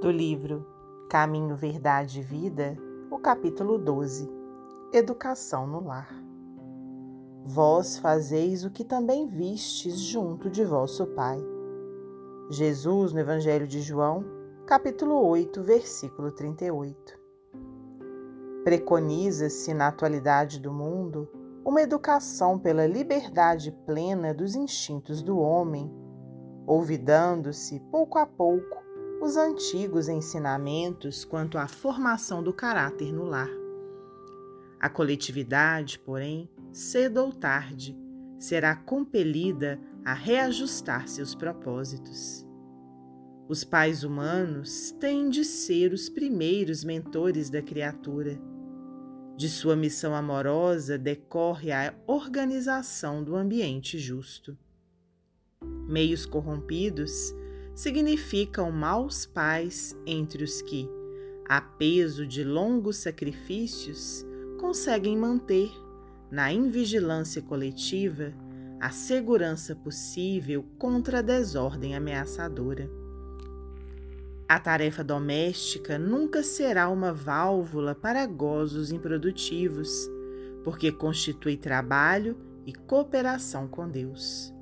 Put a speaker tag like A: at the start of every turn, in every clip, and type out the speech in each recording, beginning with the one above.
A: do livro Caminho, Verdade e Vida, o capítulo 12 Educação no Lar. Vós fazeis o que também vistes junto de vosso Pai. Jesus, no Evangelho de João, capítulo 8, versículo 38. Preconiza-se na atualidade do mundo uma educação pela liberdade plena dos instintos do homem, olvidando-se pouco a pouco os antigos ensinamentos quanto à formação do caráter no lar. A coletividade, porém, cedo ou tarde, será compelida a reajustar seus propósitos. Os pais humanos têm de ser os primeiros mentores da criatura. De sua missão amorosa decorre a organização do ambiente justo. Meios corrompidos significam maus pais entre os que, a peso de longos sacrifícios, conseguem manter, na invigilância coletiva, a segurança possível contra a desordem ameaçadora. A tarefa doméstica nunca será uma válvula para gozos improdutivos, porque constitui trabalho e cooperação com Deus.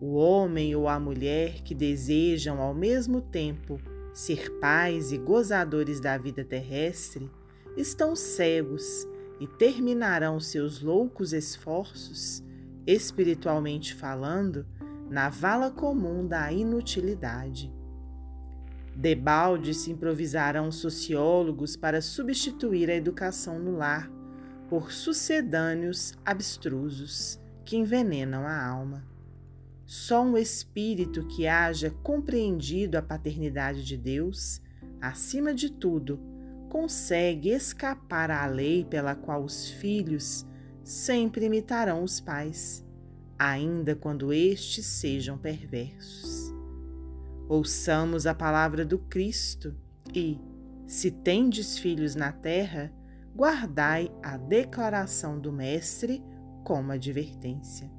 A: O homem ou a mulher que desejam ao mesmo tempo ser pais e gozadores da vida terrestre estão cegos e terminarão seus loucos esforços, espiritualmente falando, na vala comum da inutilidade. Debalde se improvisarão sociólogos para substituir a educação no lar por sucedâneos abstrusos que envenenam a alma. Só um espírito que haja compreendido a paternidade de Deus, acima de tudo, consegue escapar à lei pela qual os filhos sempre imitarão os pais, ainda quando estes sejam perversos. Ouçamos a palavra do Cristo e, se tendes filhos na terra, guardai a declaração do Mestre como advertência.